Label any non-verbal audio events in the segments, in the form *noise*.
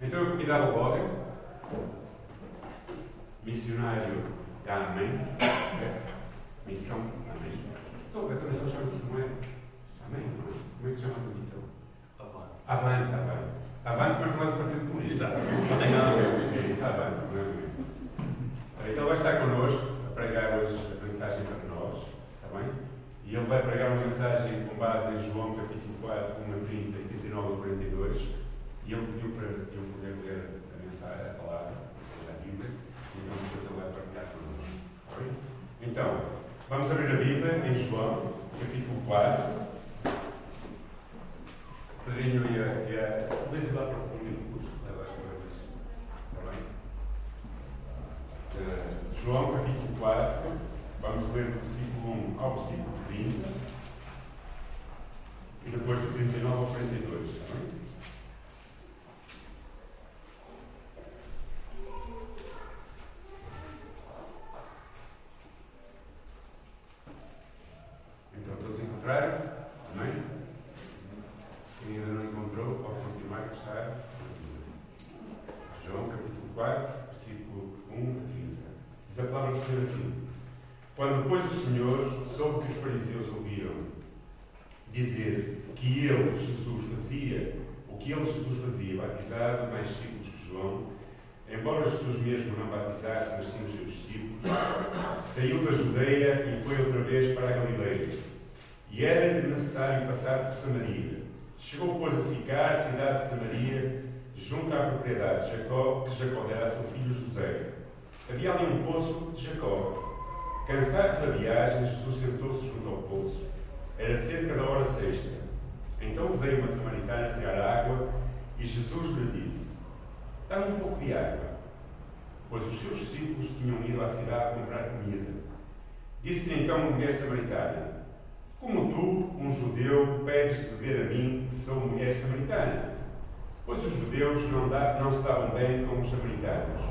Então eu convidava logo, missionário da Amém, certo? Missão Amém. Então, a tradição chama-se, não é? Amém, não é? Como é que se chama a missão? Avante. Avante, avante. Avante, mas não é do Partido Comunista. Exatamente. Não tem nada a ver. É isso, avante, não é? Ele vai estar connosco a pregar hoje a mensagem para nós, está bem? E ele vai pregar uma mensagem com base em João capítulo 4, 1 a 30 e 39 a 42. E ele pediu para eu poder ler a mensagem, a palavra, ou seja, a Bíblia, e então depois ele vai partilhar connosco. Bem? Então, vamos abrir a Bíblia em João, capítulo 4. Pedrinho ia, ia talvez ir lá para o fundo e depois leva as coisas. Está bem? Uh, João capítulo 4, vamos ler do versículo 1 ao versículo 30 e depois do 39 ao 42. Está bem? Encontraram? Amém? Quem ainda não encontrou, pode continuar que está. João capítulo 4, versículo 1 a 30. Diz a palavra do Senhor assim: Quando depois o Senhor soube que os fariseus ouviram dizer que ele, Jesus, fazia o que ele, Jesus, fazia, batizado mais discípulos que João, embora Jesus mesmo não batizasse, mas sim os seus discípulos, saiu da Judeia e foi outra vez para a Galileia. E era-lhe necessário passar por Samaria. Chegou, pois, a Sicar, cidade de Samaria, junto à propriedade de Jacó, que Jacó dera a seu filho José. Havia ali um poço de Jacó. Cansado da viagem, Jesus sentou-se junto ao poço. Era cerca da hora sexta. Então veio uma samaritana tirar água e Jesus lhe disse: Dá-me um pouco de água. Pois os seus discípulos tinham ido à cidade comprar comida. Disse-lhe então uma mulher samaritana: Como tu, um judeu, pedes de beber a mim, que sou mulher samaritana? Pois os judeus não, dá, não se davam bem com os samaritanos.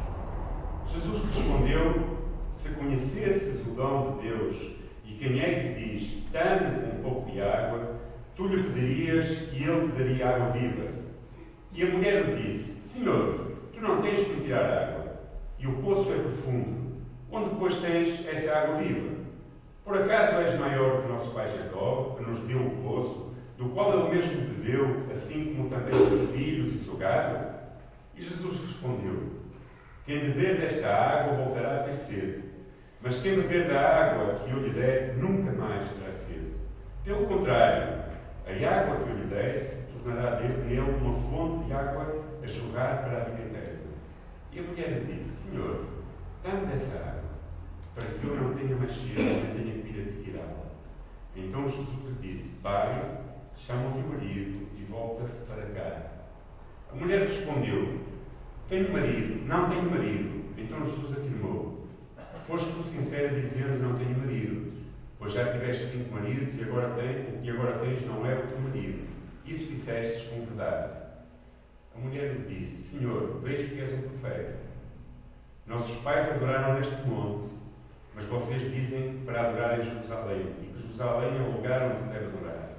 Jesus respondeu: Se conhecesses o dom de Deus e quem é que diz, dá-me um pouco de água, tu lhe pedirias e ele te daria água viva. E a mulher lhe disse: Senhor, tu não tens que me tirar água, e o poço é profundo. Onde, pois, tens essa água viva? Por acaso és maior que nosso pai Jacó, que nos deu o poço, do qual ele mesmo bebeu, assim como também seus filhos e seu gado? E Jesus respondeu: Quem beber desta água voltará a ter sede. Mas quem beber da água que eu lhe der, nunca mais terá sede. Pelo contrário, a água que eu lhe der se tornará nele uma fonte de água a jorrar para a vida eterna. E a mulher lhe disse: Senhor, dá-me dessa água, para que eu não tenha mais sede e tenha ir a tirá-la. Então Jesus lhe disse: Vai, chama o teu marido e volta para cá. A mulher respondeu: Tenho marido, não tenho marido. Então Jesus afirmou: Foste tu sincero dizendo não tenho marido, pois já tiveste cinco maridos e agora o que agora tens não é o teu marido. Isso dissestes com verdade. A mulher lhe disse: Senhor, vejo que és um profeta. Nossos pais adoraram neste monte, mas vocês dizem para adorar em Jerusalém, e que Jerusalém é o lugar onde se deve adorar.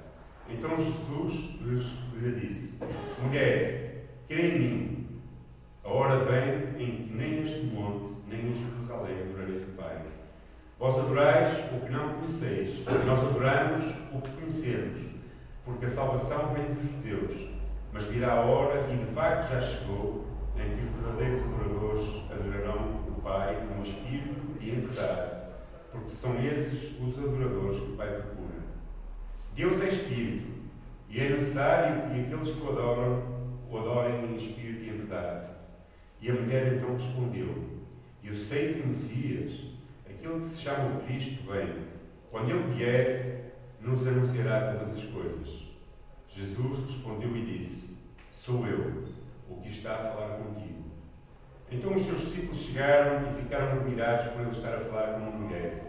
Então Jesus lhes, lhe disse: Mulher, crê em mim. A hora vem em que nem neste monte, nem em Jerusalém adorareis o Pai. Vós adorais o que não conheceis, nós adoramos o que conhecemos, porque a salvação vem dos judeus. Mas virá a hora, e de facto já chegou, em que os verdadeiros adoradores adorarão o Pai com espírito e em verdade, porque são esses os adoradores que o Pai procura. Deus é espírito, e é necessário que aqueles que o adoram o adorem em espírito e em verdade. E a mulher então respondeu: Eu sei que o Messias, aquele que se chama Cristo, vem. Quando ele vier, nos anunciará todas as coisas. Jesus respondeu e disse: Sou eu, o que está a falar contigo. Então os seus discípulos chegaram e ficaram admirados por ele estar a falar com uma mulher.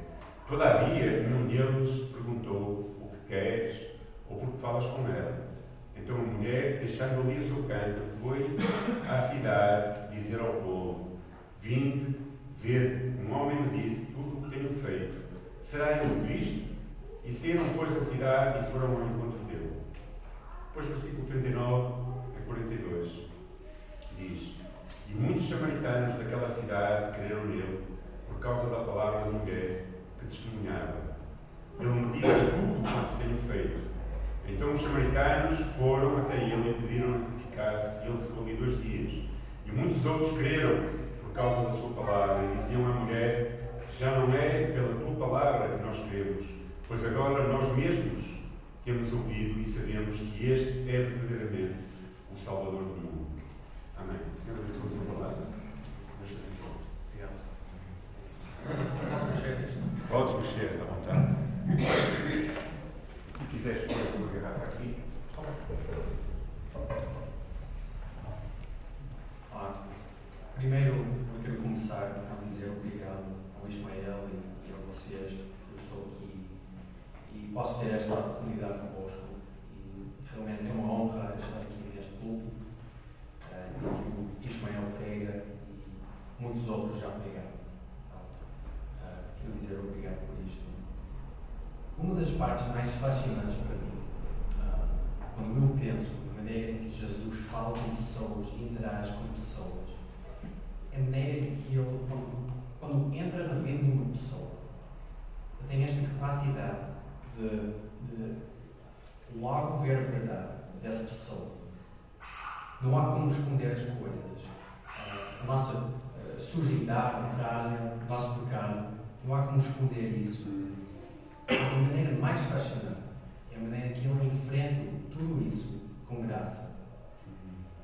Todavia, nenhum deles perguntou o que queres ou por que falas com ela. Então a mulher, deixando ali o seu cântaro, foi à cidade dizer ao povo: Vinde, vede, um homem me disse tudo o que tenho feito. Será ele Cristo? E saíram, pois, da cidade e foram ao encontro dele. Depois, versículo 39 a 42, diz: samaritanos daquela cidade creram nele por causa da palavra da mulher que testemunhava. Ele me disse tudo o que tenho feito. Então os samaritanos foram até ele e pediram que ficasse. E ele ficou ali dois dias. E muitos outros creram por causa da sua palavra e diziam à mulher: Já não é pela tua palavra que nós cremos, pois agora nós mesmos temos ouvido e sabemos que este é verdadeiramente o Salvador do mundo. Amém. Senhor, abençoe a sua palavra. Nesta missão. Obrigado. Posso mexer? Podes mexer, à vontade. Se quiseres pôr a tua garrafa aqui. Ah, primeiro, eu quero começar a dizer obrigado ao Ismael e, e a vocês. Eu estou aqui e posso ter esta oportunidade convosco. E realmente é uma honra estar aqui neste púlpito. eh, e que o Ismael prega e muitos outros já pregaram. Ah, ah, quero dizer obrigado por isto. Uma das partes mais fascinantes para mim, ah, quando eu penso na maneira em que Jesus fala com pessoas e interage com pessoas, é a maneira em que ele, quando, quando entra na vida de uma pessoa, tem esta capacidade de, de logo ver a verdade dessa pessoa. Não há como esconder as coisas. Ah, A nossa sujidade entrária, o nosso pecado, não há como esconder isso. Mas a maneira mais fascinante é a maneira que ele enfrenta tudo isso com graça.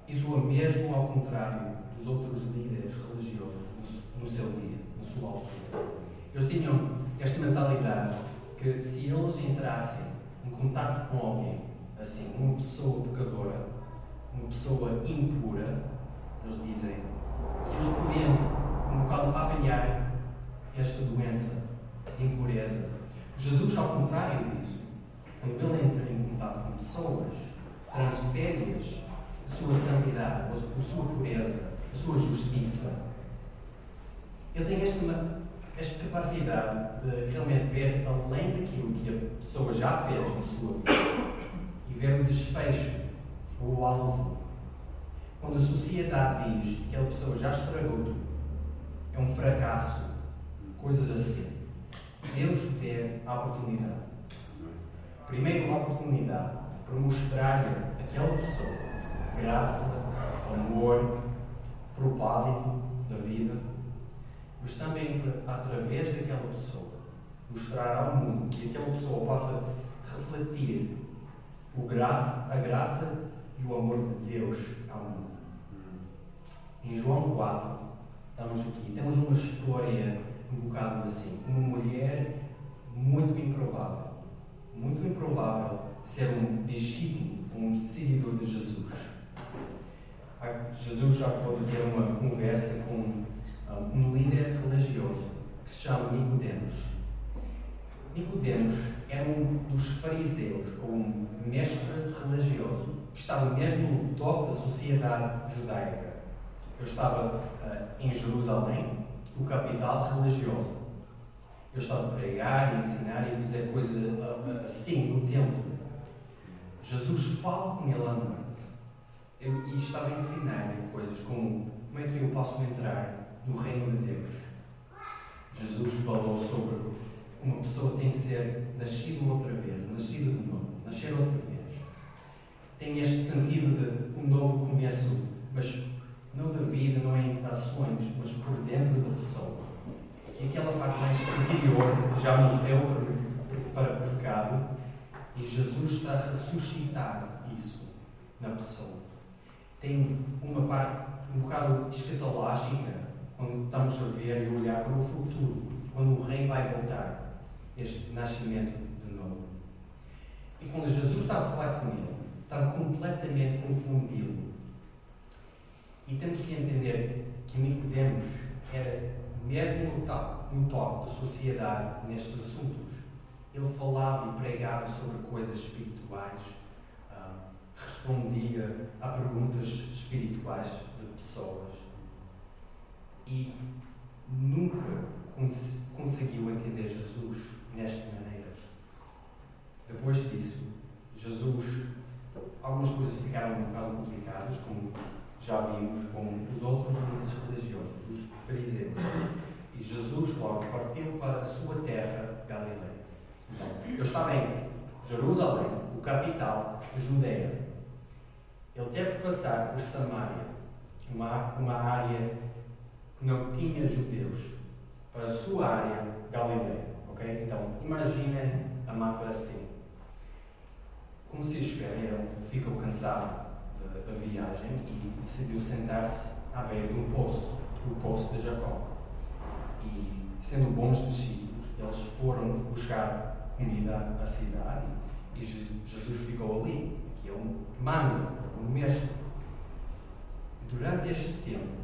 Isso é mesmo ao contrário dos outros líderes religiosos no seu dia, na sua altura. Eles tinham esta mentalidade que se eles entrassem em contato com alguém, assim, uma pessoa pecadora, uma pessoa impura, eles dizem que eles podiam um bocado apanhar esta doença de impureza. Jesus, ao contrário disso, quando ele entra em contato com pessoas, transfere-lhes a sua santidade, a sua pureza, a sua justiça. Ele tem esta, esta capacidade de realmente ver além daquilo que a pessoa já fez na sua vida e ver o desfecho, o alvo. Quando a sociedade diz que aquela pessoa já estragou tudo, é um fracasso, coisas assim. Deus vê a oportunidade. Primeiro, a oportunidade para mostrar-lhe àquela pessoa graça, amor, propósito da vida, mas também para, através daquela pessoa, mostrar ao mundo que aquela pessoa possa refletir o graça, a graça e o amor de Deus ao mundo. Em João 4, estamos aqui, temos uma história um bocado assim, uma mulher muito improvável, muito improvável ser um discípulo, um seguidor de Jesus. Jesus já pôde ter uma conversa com um líder religioso que se chama Nicodemos. Nicodemos era um dos fariseus, ou um mestre religioso, que estava mesmo no topo da sociedade judaica. Eu estava uh, em Jerusalém, o capital religioso. Eu estava a pregar, a ensinar e fazer coisas assim no templo. Jesus fala com ele à noite eu, e estava a ensinar-lhe coisas como como é que eu posso entrar no reino de Deus. Jesus falou sobre uma pessoa tem de ser nascido outra vez, nascido de novo, nascer outra vez. Tem este sentido de um novo começo, mas não da vida, não em ações, mas por dentro da pessoa. Que aquela parte mais interior já morreu para, para pecado e Jesus está a ressuscitar isso na pessoa. Tem uma parte um bocado escatológica, quando estamos a ver e olhar para o futuro, quando o rei vai voltar, este nascimento de novo. E quando Jesus estava a falar com ele, estava completamente confundido. E temos que entender que Nicodemos era mesmo no top da sociedade nestes assuntos. Ele falava e pregava sobre coisas espirituais, ah, respondia a perguntas espirituais de pessoas e nunca cons conseguiu entender Jesus nesta maneira. Depois disso, Jesus, algumas coisas ficaram um bocado complicadas, como já vimos com os outros líderes religiosos, os fariseus. E Jesus logo partiu para a sua terra, Galileia. Então, ele estava em Jerusalém, o capital da Judeia. Ele teve que passar por Samaria, uma, uma área que não tinha judeus, para a sua área, Galileia. Ok? Então, imaginem a mapa assim. Como se esperem, ele ficou cansado da viagem e decidiu sentar-se à beira de um poço, o poço de Jacó. E, sendo bons discípulos, eles foram buscar comida à cidade e Jesus ficou ali, que é um manda, um mestre. Durante este tempo,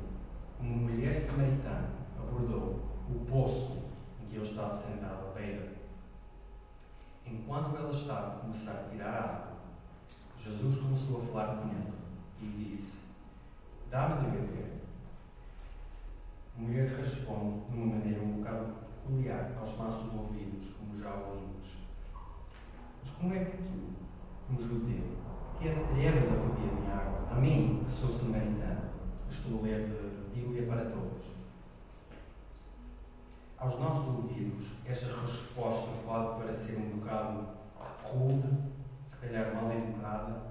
uma mulher samaritana abordou o poço em que ele estava sentado à beira. Enquanto ela estava a começar a tirar água, Jesus começou a falar com ela e disse: Dá-me de beber. A mulher responde de uma maneira um bocado peculiar aos nossos ouvidos, como já ouvimos. Mas como é que tu, como judeu, te atreves a pedir-me água? A mim, que sou samaritano, estou a ler de Bíblia para todos. Aos nossos ouvidos, esta resposta pode parecer um bocado rude, se calhar mal educada,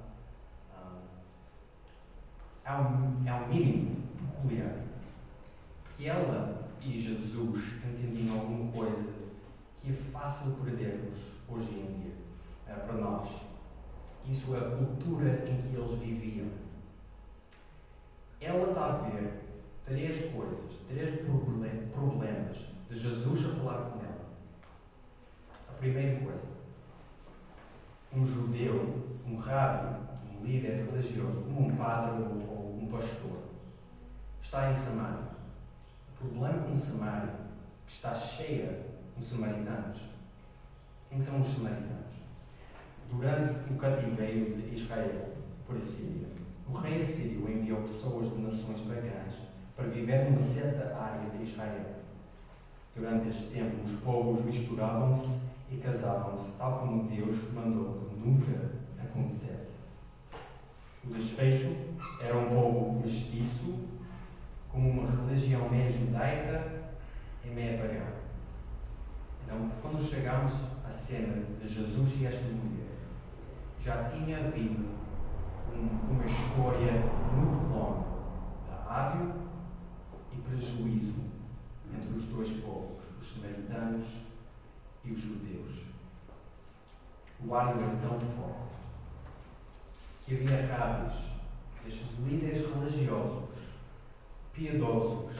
é um mínimo peculiar. Que ela e Jesus entendiam alguma coisa que é fácil perdermos hoje em dia, é, para nós. Isso é a cultura em que eles viviam. Ela está a ver três coisas, três problemas de Jesus a falar com ela. A primeira coisa, um judeu, um rabi, líder religioso, como um padre ou um pastor, está em Samaria. O problema com Samaria que está cheia de samaritanos. Quem são os samaritanos? Durante o cativeiro de Israel por Assíria, o rei Assírio enviou pessoas de nações pagãs para viver numa certa área de Israel. Durante este tempo, os povos misturavam-se e casavam-se, tal como Deus mandou que nunca acontecesse. O desfecho era um povo mestiço, com uma religião meia judaica e meia pagã. Então, quando chegamos à cena de Jesus e esta mulher, já tinha havido um, uma história muito longa de ádio e prejuízo entre os dois povos, os samaritanos e os judeus. O ário era tão forte que havia rabis, estes líderes religiosos, piedosos,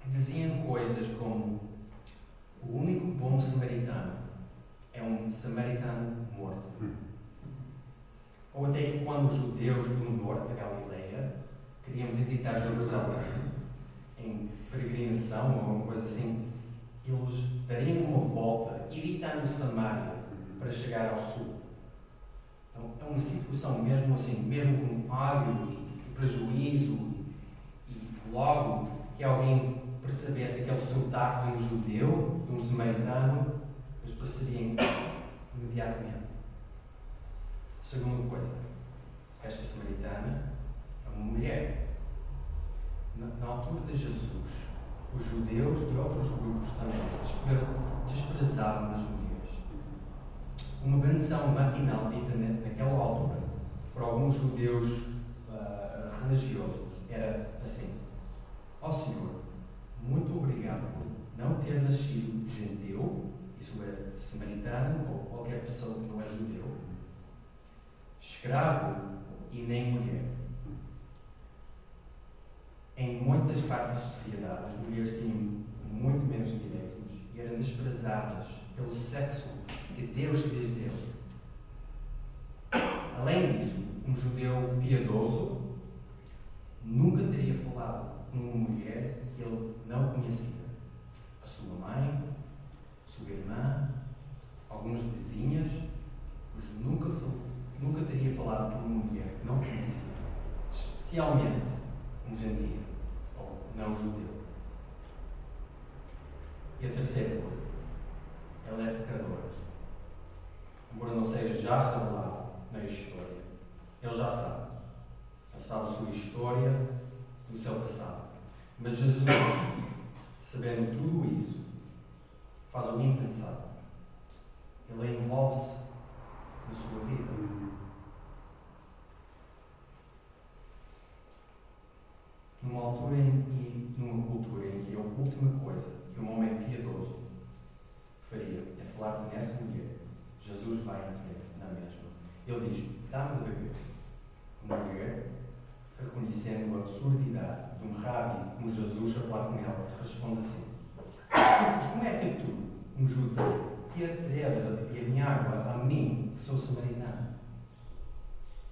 que diziam coisas como o único bom samaritano é um samaritano morto. Ou até que quando os judeus do norte da Galileia queriam visitar Jerusalém em peregrinação ou alguma coisa assim, eles dariam uma volta, evitando Samaria, para chegar ao sul. Então, é uma situação mesmo assim, mesmo com ódio e prejuízo, e logo que alguém percebesse aquele sotaque de um judeu, de um samaritano, eles percebiam imediatamente. Segunda coisa, esta samaritana é uma mulher. Na, na altura de Jesus, os judeus e outros grupos também desprezavam as mulheres. Uma benção matinal dita naquela altura por alguns judeus uh, religiosos era assim: Ó oh Senhor, muito obrigado por não ter nascido genteu, isso é samaritano ou qualquer pessoa que não é judeu, escravo e nem mulher. Em muitas partes da sociedade, as mulheres tinham muito menos direitos e eram desprezadas pelo sexo que Deus fez dele. Além disso, um judeu piedoso nunca teria falado com uma mulher que ele não conhecia. A sua mãe, a sua irmã, algumas vizinhas, mas nunca, nunca teria falado com uma mulher que não conhecia. Especialmente um gentio ou não judeu. E a terceira coisa, ela é pecadora. Embora não seja já revelado na história, ele já sabe. Ele sabe a sua história e o seu passado. Mas Jesus, sabendo tudo isso, faz o impensável. Ele envolve-se na sua vida. Numa altura e numa cultura em que a última coisa que um homem piedoso faria é falar com essa mulher, Jesus vai em frente na mesma. Ele diz: Dá-me de beber. Uma mulher, reconhecendo a absurdidade de um rabi como Jesus a falar com ela, responde assim: Mas como é que tu, um judeu, te atreves a beber minha água a mim, que sou samaritano?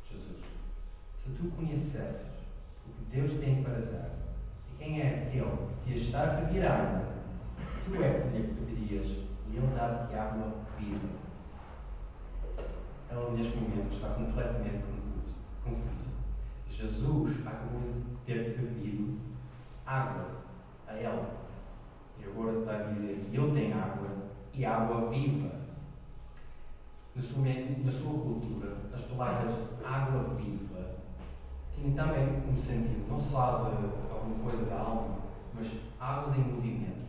Jesus, se tu conhecesses o que Deus tem para dar e quem é aquele que te está a pedir água, tu é que lhe pedirias e ele dava-te água viva. Ela, neste momento, está completamente confusa. Jesus acabou de ter pedido água a ela. E agora está a dizer que ele tem água e água viva. Na sua, na sua cultura, as palavras água viva tinham também um sentido, não só de alguma coisa da alma, mas águas em movimento.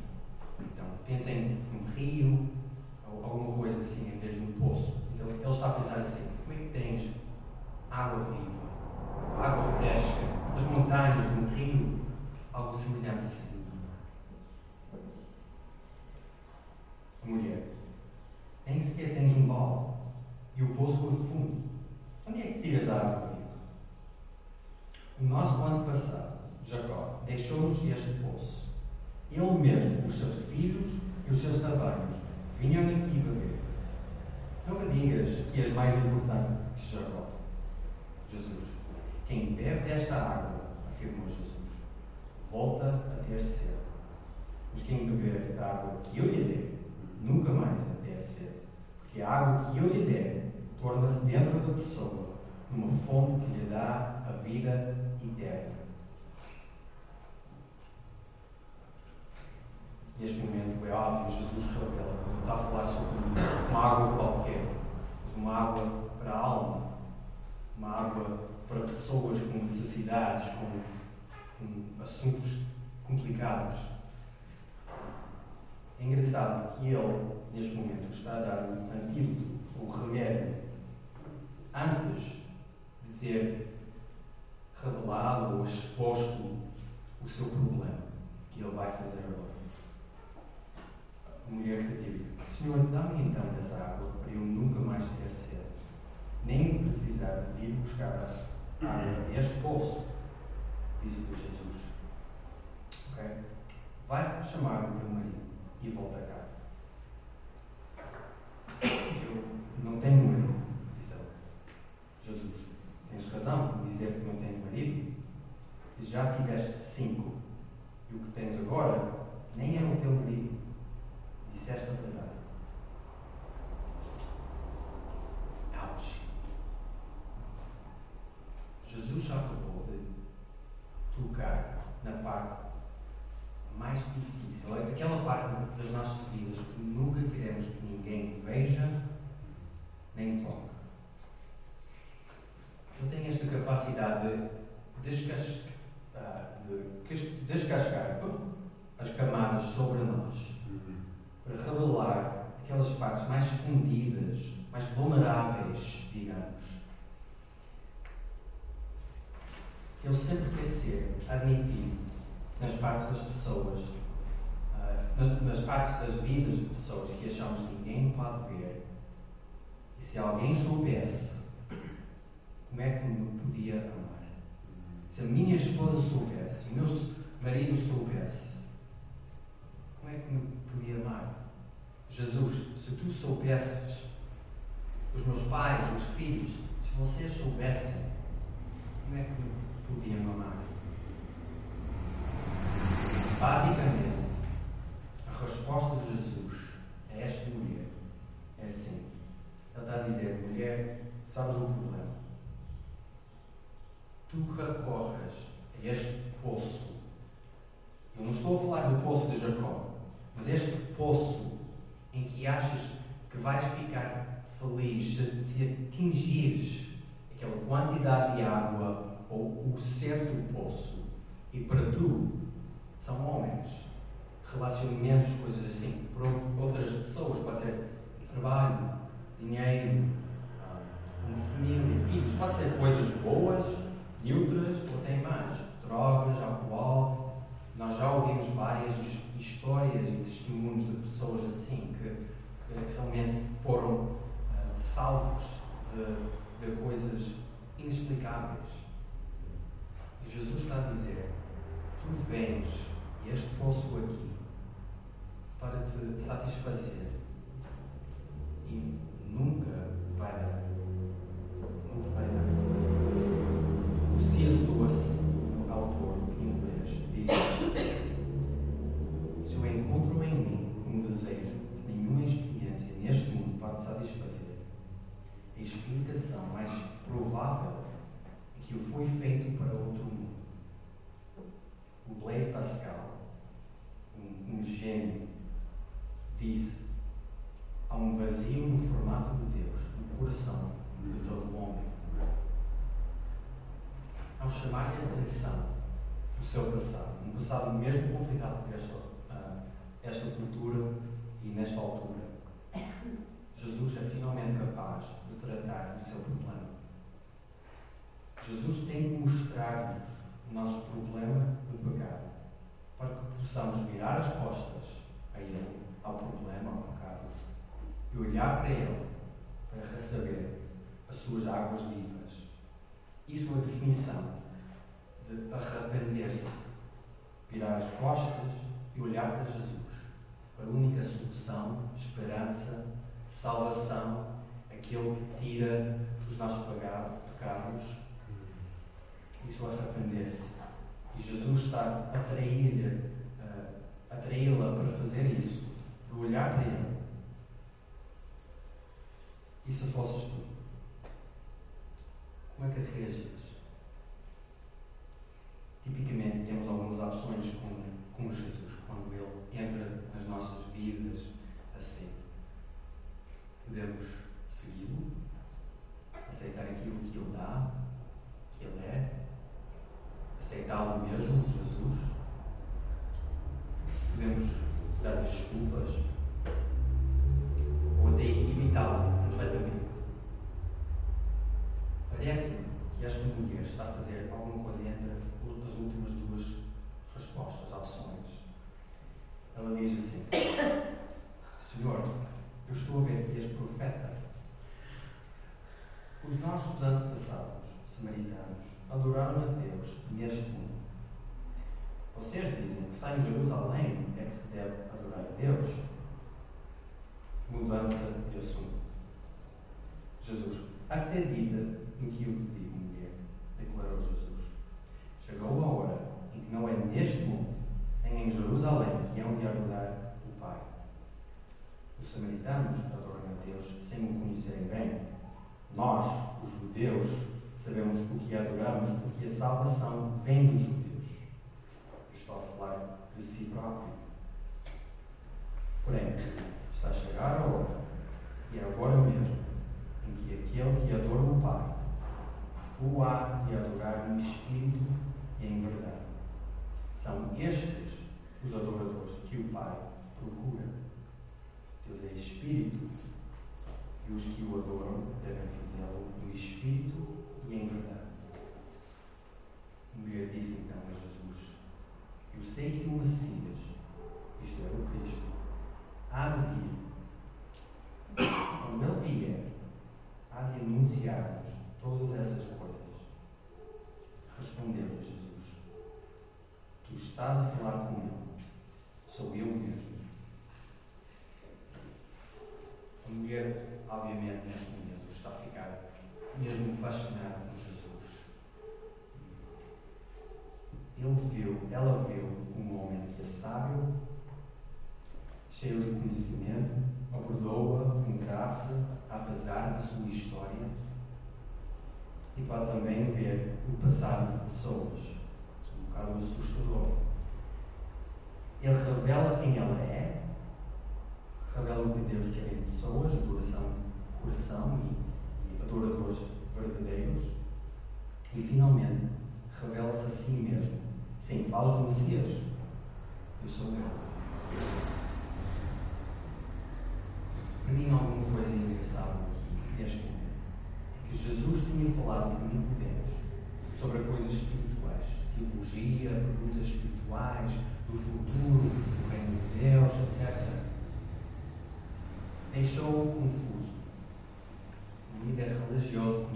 Então, pensem num rio ou alguma coisa assim, em vez de um poço. Então, ele está a pensar assim: como é que tens água viva, água fresca, das montanhas, de um rio, algo semelhante assim? Mulher, nem sequer tens um balde e o poço foi fundo. Onde é que tiras a água viva? O nosso antepassado, Jacó, deixou-nos este poço. Ele mesmo, os seus filhos e os seus trabalhos vinham aqui beber. Não me digas que és mais importante que Jacó. Jesus, quem bebe desta água, afirmou Jesus, volta a ter sede. Mas quem beber da água que eu lhe der, nunca mais ter sede. Porque a água que eu lhe der torna-se dentro da pessoa numa fonte que lhe dá a vida eterna. Neste momento é óbvio, Jesus revela, quando está a falar sobre uma água qualquer, uma água para a alma, uma água para pessoas com necessidades, com, com assuntos complicados. É engraçado que ele, neste momento, está a dar um antídoto, o remédio, antes de ter revelado ou exposto o seu problema, que ele vai fazer agora a mulher teve: Senhor, dá-me então dessa água para eu nunca mais ter sede, nem precisar de vir buscar a água deste poço, disse-lhe Jesus. Vai chamar o teu marido e volta cá. Eu não tenho marido, disse ela. Jesus, tens razão em dizer que não tens marido? Já tiveste cinco. E o que tens agora nem é o teu marido disseste a verdade. Jesus já acabou de tocar na parte mais difícil, aquela parte das nossas vidas que nunca queremos que ninguém veja nem toque. Ele tem esta capacidade de descascar, de descascar as camadas sobre nós para revelar aquelas partes mais escondidas, mais vulneráveis, digamos. Ele sempre quer ser nas partes das pessoas, uh, nas partes das vidas de pessoas que achamos que ninguém pode ver. E se alguém soubesse como é que me podia amar, se a minha esposa soubesse, o meu marido soubesse, como é que me podia amar? Jesus, se tu soubesses, os meus pais, os filhos, se vocês soubessem, como é que me podiam amar? Basicamente, a resposta de Jesus a esta mulher é assim. Ele está a dizer, mulher, sabes o problema? Tu recorres a este poço. Eu não estou a falar do poço de Jacó, mas este poço em que achas que vais ficar feliz se atingires aquela quantidade de água ou o certo poço e para tu relacionamentos, coisas assim, por outras pessoas. Pode ser trabalho, dinheiro, ah, uma família, filhos. Pode ser coisas boas, neutras ou até mais. Drogas, álcool. Nós já ouvimos várias histórias e testemunhos de pessoas assim que, que realmente foram uh, salvos de, de coisas inexplicáveis. Jesus está a dizer: Tu vens este poço aqui para te satisfazer e nunca vai dar. Nunca vai dar. O C.S. Lewis, autor inglês, diz: Se eu encontro em mim um desejo que nenhuma experiência neste mundo pode satisfazer, a explicação mais provável é que o foi feito para outro mundo. O Blaise Pascal, um, um gênio, disse: há um vazio no formato de Deus, no coração de todo homem. Ao chamar-lhe a atenção do seu passado, um passado mesmo complicado por esta, uh, esta cultura e nesta altura, Jesus é finalmente capaz de tratar do seu problema. Jesus tem de mostrar-nos o nosso problema de pecado, para que possamos virar as costas a Ele, ao problema, ao pecado, e olhar para Ele para receber as suas águas vivas. Isso é a definição de arrepender-se, virar as costas e olhar para Jesus, para a única solução, esperança, salvação, aquele que tira os nossos pecados. Isso é arrepender-se. E Jesus está a atrair-lhe, a atraí-la para fazer isso, de olhar para Ele. E se fosses tu? Como é que reagias? Tipicamente temos algumas opções com, com Jesus, quando Ele entra nas nossas vidas assim. Podemos segui-lo, aceitar aquilo que Ele dá, que Ele é, aceitá-lo mesmo, Jesus. Podemos dar desculpas ou até evitá-lo completamente. Parece-me que esta mulher está a fazer alguma coisa entre as últimas duas respostas, opções. Ela diz assim: Senhor, eu estou a ver que és profeta. Os nossos antepassados, samaritanos, adoraram a Deus neste mundo. Vocês dizem que só em Jerusalém é que se deve adorar a Deus. Mudança de assunto. Jesus, acredita no que eu te digo, mulher, declarou Jesus. Chegou a hora em que não é neste mundo, nem em Jerusalém, que é onde adorar o Pai. Os samaritanos adoram a Deus sem o conhecerem bem. Nós, os judeus, sabemos o que adoramos porque a salvação vem dos judeus. Eu estou a falar de si próprio. Porém, está a chegar a hora, e é agora mesmo, em que aquele que adora o Pai o há de adorar no Espírito e em verdade. São estes os adoradores que o Pai procura. Deus é Espírito e os que o adoram devem fazê-lo no Espírito e em verdade. A mulher disse então a Jesus: Eu sei que o Messias, isto é, o Cristo, há de vir. Quando ele vier, há de anunciar-nos todas essas coisas. Respondeu-lhe Jesus: Tu estás a falar com ele, sou eu mesmo. A mulher, obviamente, neste momento, está a ficar mesmo fascinada por Jesus. Ele viu, ela viu um homem que é sábio, cheio de conhecimento, abordou-a com graça, apesar da sua história, e pode também ver o passado de pessoas. Um bocado assustador. Ele revela quem ela é, revela o que Deus quer em pessoas, adoração, coração e, e adoradores verdadeiros, e finalmente revela-se a si mesmo. Sim, falas do Messias. Eu sou eu. Para mim, alguma coisa engraçada aqui, neste momento, é que Jesus tinha falado com Nicodemus sobre coisas espirituais, teologia, perguntas espirituais, do futuro, do reino de Deus, etc. Deixou-o confuso. Um líder religioso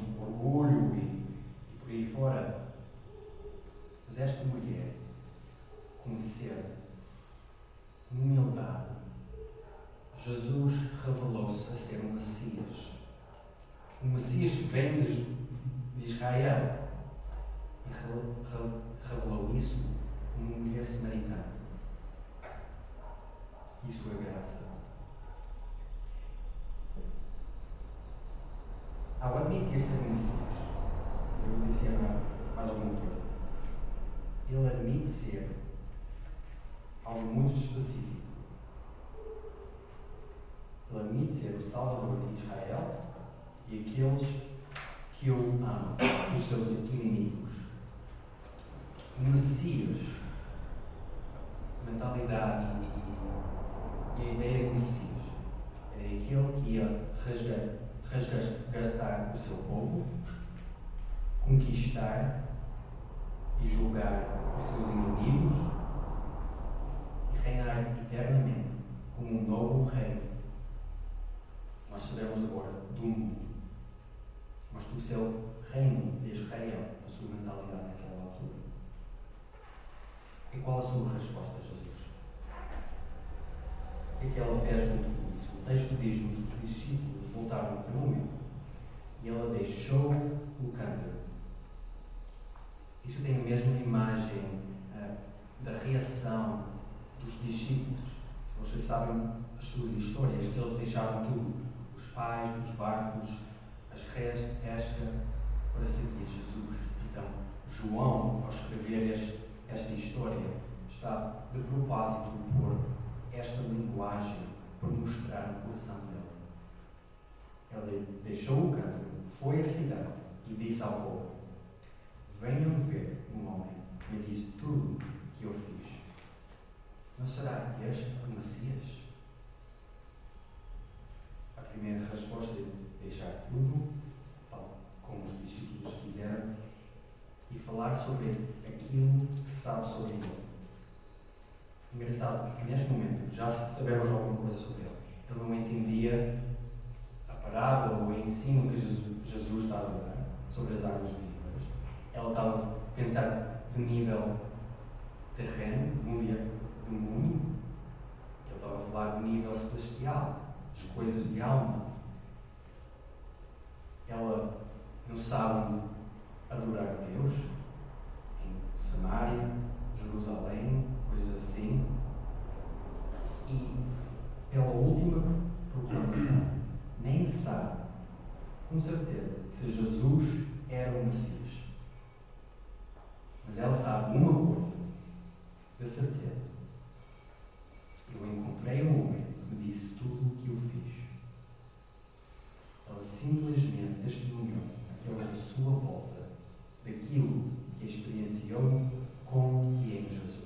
sobre aquilo que sabe sobre ele. Engraçado, porque neste momento já sabemos alguma coisa sobre ele. Ele não entendia a parábola ou o ensino que Jesus estava a dar sobre as águas vivas ela estava a pensar de nível terreno, do mundo, ele estava a falar de nível celestial, as coisas de alma. Ela não sabe adorar Deus em Samaria, Jerusalém, coisas assim. E pela última proclamação, nem sabe com certeza se Jesus era o Messias. Mas ela sabe uma coisa, de certeza. Eu encontrei um homem que me disse tudo o que eu fiz. Ela simplesmente testemunhou aqueles à sua volta daquilo que experienciou com e em Jesus.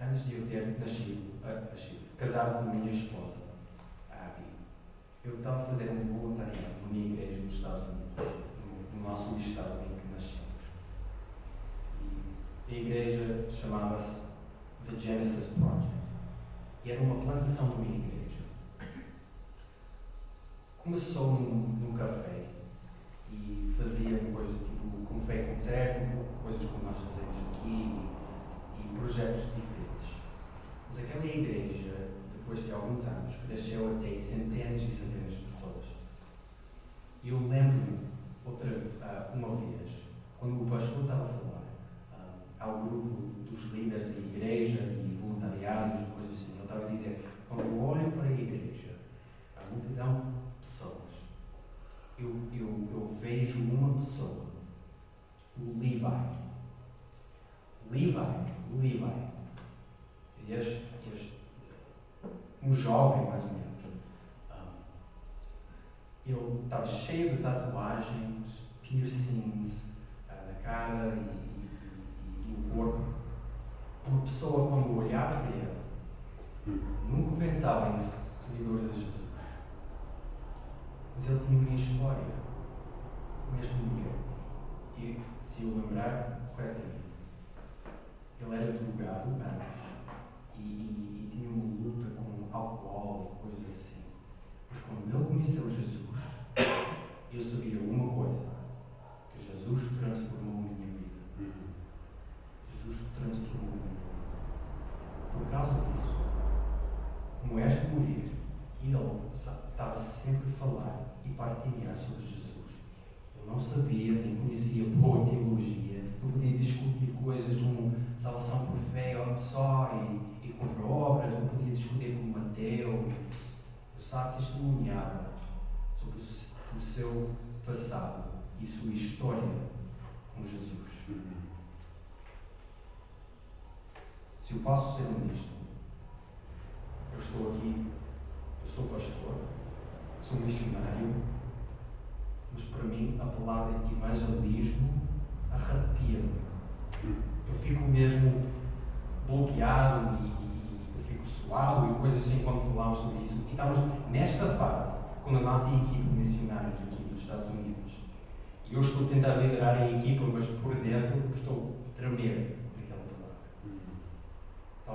Antes de eu ter nascido, uh, nascido casado com a minha esposa, a Abby, eu estava a fazer um voluntariado numa igreja nos Estados Unidos no nosso estado em que nascemos. E a igreja chamava-se The Genesis Project. E era uma plantação de uma igreja. Começou num, num café e fazia coisas tipo café concerto, coisas como nós fazemos aqui e, projetos diferentes. Mas aquela igreja, depois de alguns anos, cresceu até centenas e centenas de pessoas. E eu lembro-me outra, uh, uma vez, quando o pastor estava a falar uh, ao grupo dos líderes da igreja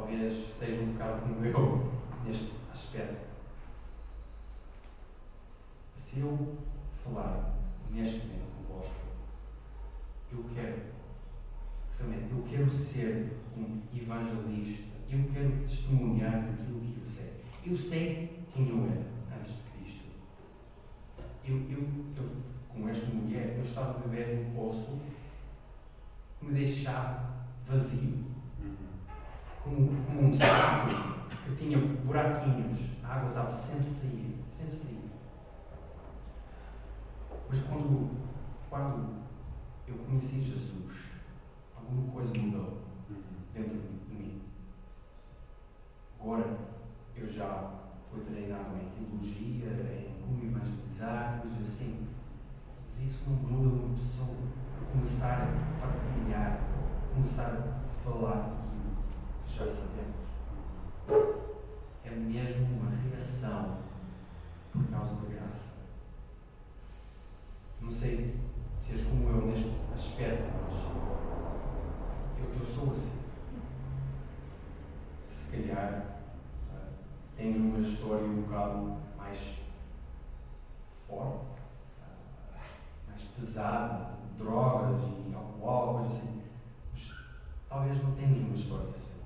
talvez seja um bocado como eu *laughs* neste aspecto. Se eu falar neste momento convosco, eu quero, realmente, eu quero ser um evangelista, eu quero testemunhar daquilo que eu sei. Eu sei quem eu era antes de Cristo. Eu, eu, eu com esta mulher, eu estava a beber um poço que me deixava vazio como um saco que tinha buraquinhos, a água estava sempre sair, sempre sair. Mas quando, quando eu conheci Jesus, alguma coisa mudou dentro de mim. Agora eu já fui treinado em teologia, em como evangelizar, coisas assim. Mas isso não muda uma pessoa começar a partilhar, começar a falar já sabemos. É mesmo uma reação por causa da graça. Não sei se és como eu neste aspecto, mas eu, eu sou assim. Se calhar uh, tens uma história um bocado mais forte, uh, mais pesada, drogas e álcool, coisas assim. Mas talvez não tenhas uma história assim.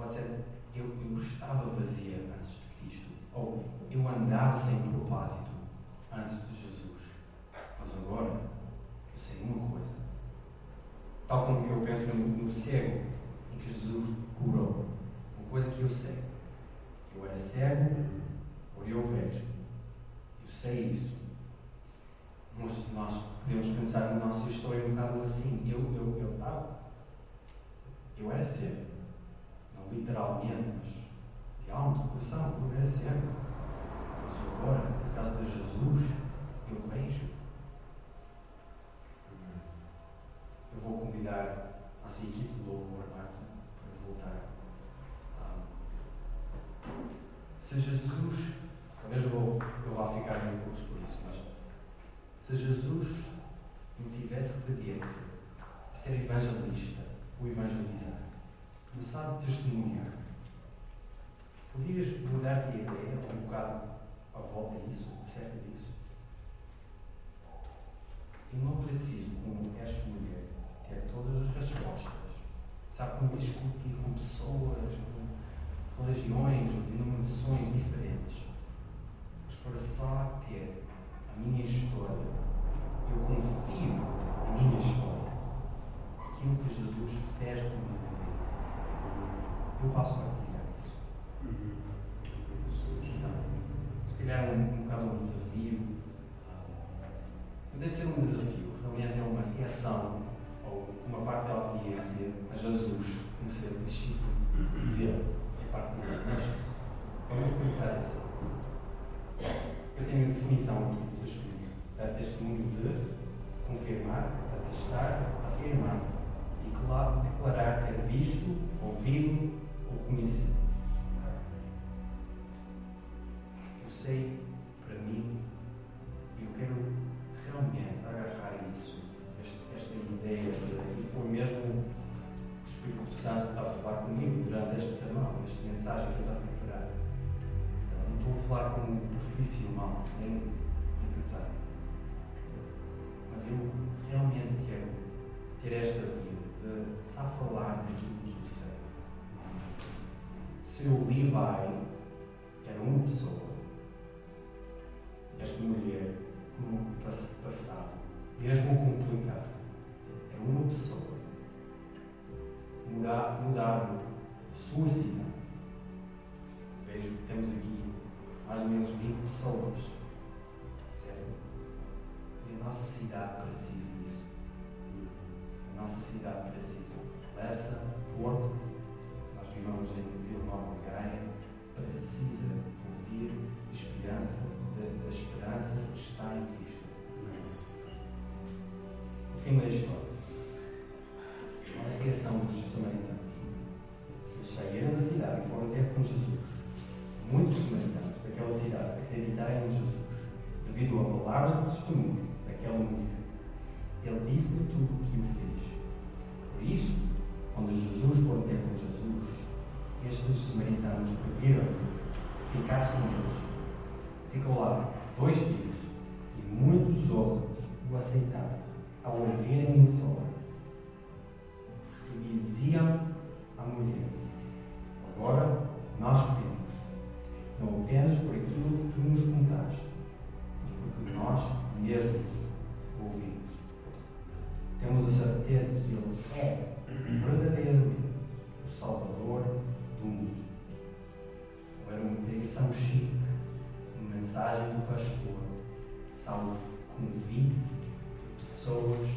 Pode ser, eu, eu estava vazia antes de Cristo. Ou eu andava sem propósito antes de Jesus. Mas agora, eu sei uma coisa. Tal como eu penso no, no cego, em que Jesus curou. Uma coisa que eu sei. Eu era cego, agora eu vejo. Eu sei isso. Muitos de nós podemos pensar na nossa história um bocado assim. Eu estava. Eu, eu, eu era cego literalmente, mas de alma, de coração, por é sempre. Mas agora, por causa de Jesus, eu vejo. Eu vou convidar a equipe de louvor, Marta, para voltar. se Jesus, talvez eu vou, eu vou ficar em curso por isso, mas se Jesus me tivesse pedido a ser evangelista, ou evangelizar, começar a testemunhar. Podias mudar de ideia um bocado à volta disso, acerca disso? Eu não preciso, como esta mulher, ter todas as respostas. Sabe como discutir com pessoas, com religiões ou denominações diferentes. Mas para só ter a minha história, Mudar a sua cidade. Vejo que temos aqui mais ou menos 20 pessoas. Certo? E a nossa cidade precisa disso. A nossa cidade precisa. Lessa, Porto, nós vivemos em Vila Nova de Gaia, precisa ouvir esperança, da, esperança que está em Cristo. É? Fim da história que são os samaritanos? Eles saíram da cidade e foram ter com Jesus. Muitos samaritanos daquela cidade acreditaram em Jesus, devido à palavra do testemunho daquela mulher. Ele disse-me tudo o que o fez. Por isso, quando Jesus foi ter com Jesus, estes samaritanos pediram que ficasse com eles. Ficou lá dois dias mensagem do pastor. São convite pessoas